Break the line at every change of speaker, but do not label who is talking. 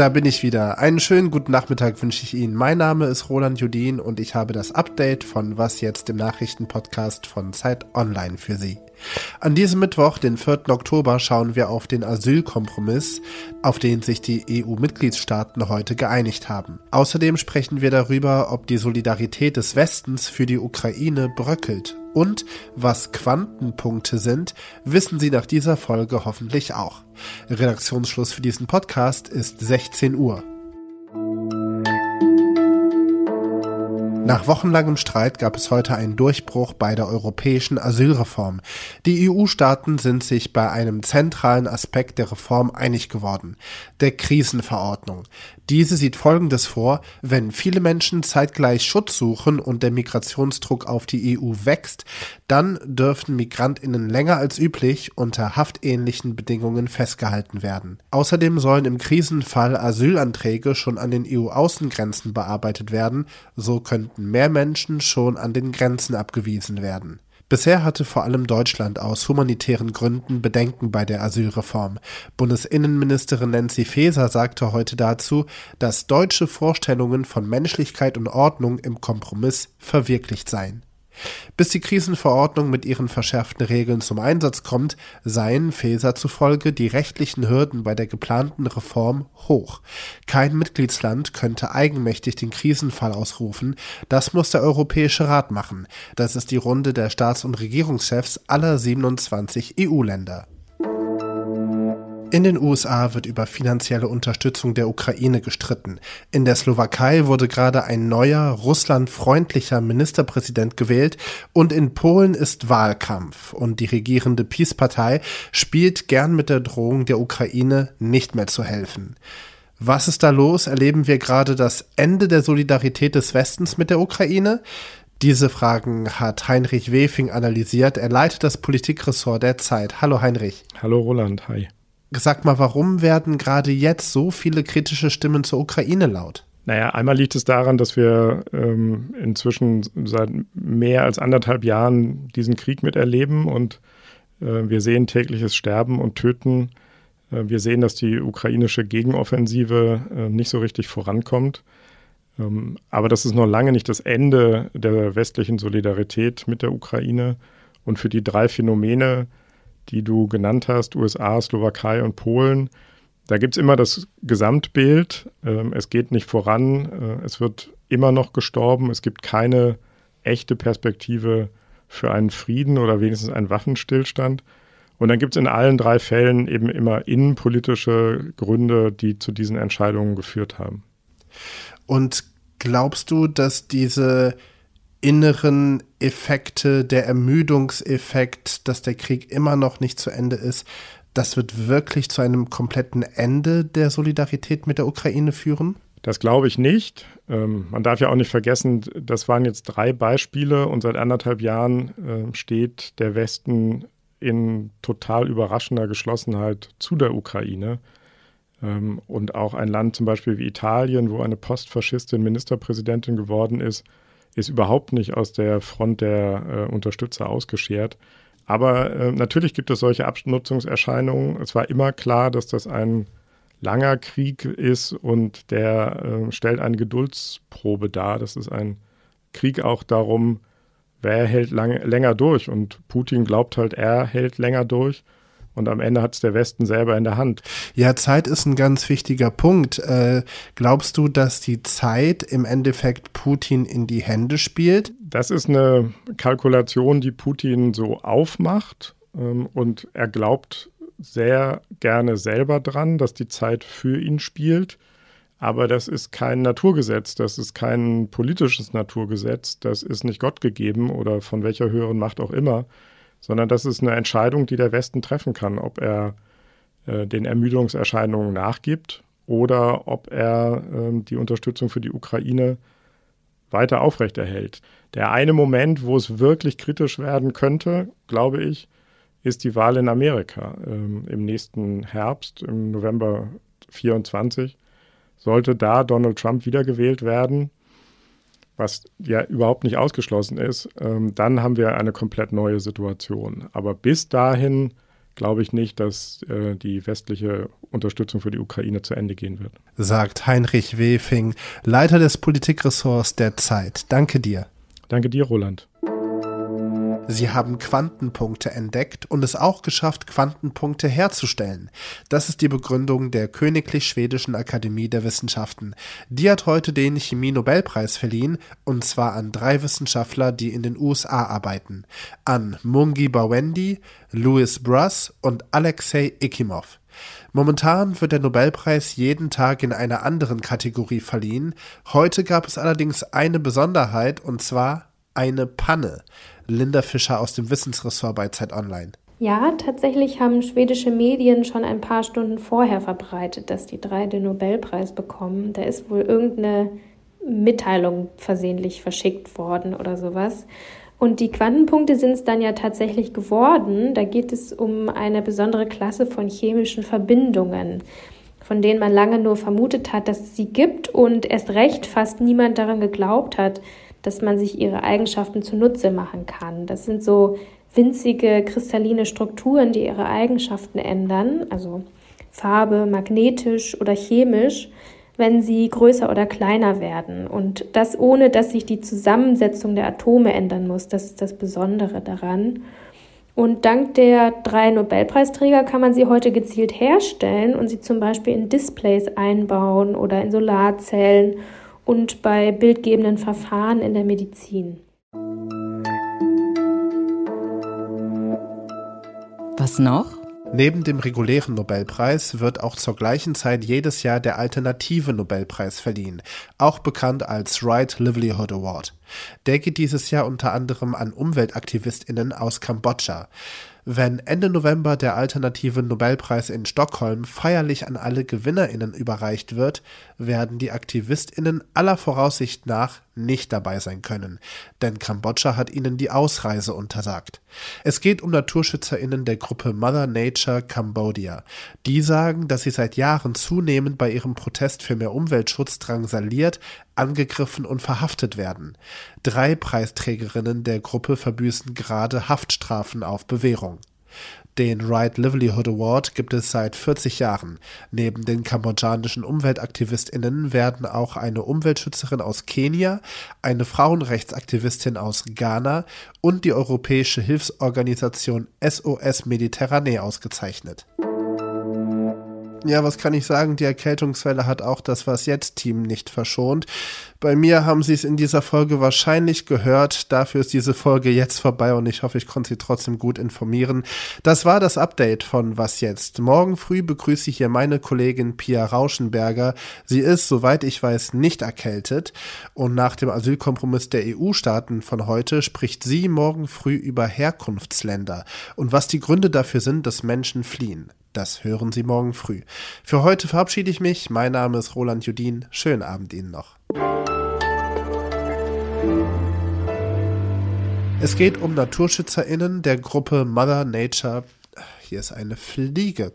Da bin ich wieder. Einen schönen guten Nachmittag wünsche ich Ihnen. Mein Name ist Roland Judin und ich habe das Update von Was jetzt im Nachrichtenpodcast von Zeit Online für Sie. An diesem Mittwoch, den 4. Oktober, schauen wir auf den Asylkompromiss, auf den sich die EU-Mitgliedstaaten heute geeinigt haben. Außerdem sprechen wir darüber, ob die Solidarität des Westens für die Ukraine bröckelt. Und was Quantenpunkte sind, wissen Sie nach dieser Folge hoffentlich auch. Redaktionsschluss für diesen Podcast ist 16 Uhr. Nach wochenlangem Streit gab es heute einen Durchbruch bei der europäischen Asylreform. Die EU-Staaten sind sich bei einem zentralen Aspekt der Reform einig geworden, der Krisenverordnung. Diese sieht Folgendes vor, wenn viele Menschen zeitgleich Schutz suchen und der Migrationsdruck auf die EU wächst, dann dürften Migrantinnen länger als üblich unter haftähnlichen Bedingungen festgehalten werden. Außerdem sollen im Krisenfall Asylanträge schon an den EU-Außengrenzen bearbeitet werden, so könnten mehr Menschen schon an den Grenzen abgewiesen werden. Bisher hatte vor allem Deutschland aus humanitären Gründen Bedenken bei der Asylreform. Bundesinnenministerin Nancy Faeser sagte heute dazu, dass deutsche Vorstellungen von Menschlichkeit und Ordnung im Kompromiss verwirklicht seien. Bis die Krisenverordnung mit ihren verschärften Regeln zum Einsatz kommt, seien Faeser zufolge die rechtlichen Hürden bei der geplanten Reform hoch. Kein Mitgliedsland könnte eigenmächtig den Krisenfall ausrufen, das muss der Europäische Rat machen. Das ist die Runde der Staats- und Regierungschefs aller 27 EU-Länder. In den USA wird über finanzielle Unterstützung der Ukraine gestritten. In der Slowakei wurde gerade ein neuer, russlandfreundlicher Ministerpräsident gewählt und in Polen ist Wahlkampf und die regierende Peace-Partei spielt gern mit der Drohung der Ukraine nicht mehr zu helfen. Was ist da los? Erleben wir gerade das Ende der Solidarität des Westens mit der Ukraine? Diese Fragen hat Heinrich Wefing analysiert. Er leitet das Politikressort der Zeit. Hallo Heinrich.
Hallo Roland, hi.
Sag mal, warum werden gerade jetzt so viele kritische Stimmen zur Ukraine laut?
Naja, einmal liegt es daran, dass wir ähm, inzwischen seit mehr als anderthalb Jahren diesen Krieg miterleben und äh, wir sehen tägliches Sterben und Töten. Äh, wir sehen, dass die ukrainische Gegenoffensive äh, nicht so richtig vorankommt. Ähm, aber das ist noch lange nicht das Ende der westlichen Solidarität mit der Ukraine. Und für die drei Phänomene, die du genannt hast, USA, Slowakei und Polen, da gibt es immer das Gesamtbild. Ähm, es geht nicht voran, äh, es wird immer noch gestorben, es gibt keine echte Perspektive für einen Frieden oder wenigstens einen Waffenstillstand. Und dann gibt es in allen drei Fällen eben immer innenpolitische Gründe, die zu diesen Entscheidungen geführt haben.
Und glaubst du, dass diese inneren Effekte, der Ermüdungseffekt, dass der Krieg immer noch nicht zu Ende ist, das wird wirklich zu einem kompletten Ende der Solidarität mit der Ukraine führen?
Das glaube ich nicht. Ähm, man darf ja auch nicht vergessen, das waren jetzt drei Beispiele und seit anderthalb Jahren äh, steht der Westen in total überraschender Geschlossenheit zu der Ukraine. Ähm, und auch ein Land zum Beispiel wie Italien, wo eine Postfaschistin Ministerpräsidentin geworden ist, ist überhaupt nicht aus der Front der äh, Unterstützer ausgeschert. Aber äh, natürlich gibt es solche Abnutzungserscheinungen. Es war immer klar, dass das ein langer Krieg ist und der äh, stellt eine Geduldsprobe dar. Das ist ein Krieg auch darum, wer hält lang, länger durch. Und Putin glaubt halt, er hält länger durch. Und am Ende hat es der Westen selber in der Hand.
Ja, Zeit ist ein ganz wichtiger Punkt. Äh, glaubst du, dass die Zeit im Endeffekt Putin in die Hände spielt?
Das ist eine Kalkulation, die Putin so aufmacht. Ähm, und er glaubt sehr gerne selber dran, dass die Zeit für ihn spielt. Aber das ist kein Naturgesetz, das ist kein politisches Naturgesetz, das ist nicht Gott gegeben oder von welcher höheren Macht auch immer sondern das ist eine Entscheidung, die der Westen treffen kann, ob er äh, den Ermüdungserscheinungen nachgibt oder ob er äh, die Unterstützung für die Ukraine weiter aufrechterhält. Der eine Moment, wo es wirklich kritisch werden könnte, glaube ich, ist die Wahl in Amerika ähm, im nächsten Herbst, im November 24. Sollte da Donald Trump wiedergewählt werden, was ja überhaupt nicht ausgeschlossen ist, ähm, dann haben wir eine komplett neue Situation. Aber bis dahin glaube ich nicht, dass äh, die westliche Unterstützung für die Ukraine zu Ende gehen wird.
Sagt Heinrich Wefing, Leiter des Politikressorts der Zeit. Danke dir.
Danke dir, Roland.
Sie haben Quantenpunkte entdeckt und es auch geschafft, Quantenpunkte herzustellen. Das ist die Begründung der Königlich Schwedischen Akademie der Wissenschaften. Die hat heute den Chemie-Nobelpreis verliehen, und zwar an drei Wissenschaftler, die in den USA arbeiten. An Mungi Bawendi, Louis Bruss und Alexei Ikimov. Momentan wird der Nobelpreis jeden Tag in einer anderen Kategorie verliehen. Heute gab es allerdings eine Besonderheit, und zwar eine Panne. Linda Fischer aus dem Wissensressort bei Zeit Online.
Ja, tatsächlich haben schwedische Medien schon ein paar Stunden vorher verbreitet, dass die drei den Nobelpreis bekommen. Da ist wohl irgendeine Mitteilung versehentlich verschickt worden oder sowas. Und die Quantenpunkte sind es dann ja tatsächlich geworden. Da geht es um eine besondere Klasse von chemischen Verbindungen, von denen man lange nur vermutet hat, dass es sie gibt und erst recht fast niemand daran geglaubt hat, dass man sich ihre Eigenschaften zunutze machen kann. Das sind so winzige kristalline Strukturen, die ihre Eigenschaften ändern, also Farbe, magnetisch oder chemisch, wenn sie größer oder kleiner werden. Und das ohne, dass sich die Zusammensetzung der Atome ändern muss. Das ist das Besondere daran. Und dank der drei Nobelpreisträger kann man sie heute gezielt herstellen und sie zum Beispiel in Displays einbauen oder in Solarzellen und bei bildgebenden Verfahren in der Medizin.
Was noch?
Neben dem regulären Nobelpreis wird auch zur gleichen Zeit jedes Jahr der alternative Nobelpreis verliehen, auch bekannt als Right Livelihood Award. Der geht dieses Jahr unter anderem an Umweltaktivistinnen aus Kambodscha. Wenn Ende November der alternative Nobelpreis in Stockholm feierlich an alle Gewinnerinnen überreicht wird, werden die Aktivistinnen aller Voraussicht nach nicht dabei sein können, denn Kambodscha hat ihnen die Ausreise untersagt. Es geht um Naturschützerinnen der Gruppe Mother Nature Cambodia. Die sagen, dass sie seit Jahren zunehmend bei ihrem Protest für mehr Umweltschutz drangsaliert, angegriffen und verhaftet werden. Drei Preisträgerinnen der Gruppe verbüßen gerade Haftstrafen auf Bewährung. Den Right Livelihood Award gibt es seit 40 Jahren. Neben den kambodschanischen UmweltaktivistInnen werden auch eine Umweltschützerin aus Kenia, eine Frauenrechtsaktivistin aus Ghana und die europäische Hilfsorganisation SOS Mediterranee ausgezeichnet. Ja, was kann ich sagen? Die Erkältungswelle hat auch das Was jetzt Team nicht verschont. Bei mir haben sie es in dieser Folge wahrscheinlich gehört. Dafür ist diese Folge jetzt vorbei und ich hoffe, ich konnte sie trotzdem gut informieren. Das war das Update von Was jetzt. Morgen früh begrüße ich hier meine Kollegin Pia Rauschenberger. Sie ist, soweit ich weiß, nicht erkältet und nach dem Asylkompromiss der EU-Staaten von heute spricht sie morgen früh über Herkunftsländer und was die Gründe dafür sind, dass Menschen fliehen. Das hören Sie morgen früh. Für heute verabschiede ich mich. Mein Name ist Roland Judin. Schönen Abend Ihnen noch. Es geht um NaturschützerInnen der Gruppe Mother Nature. Hier ist eine Fliege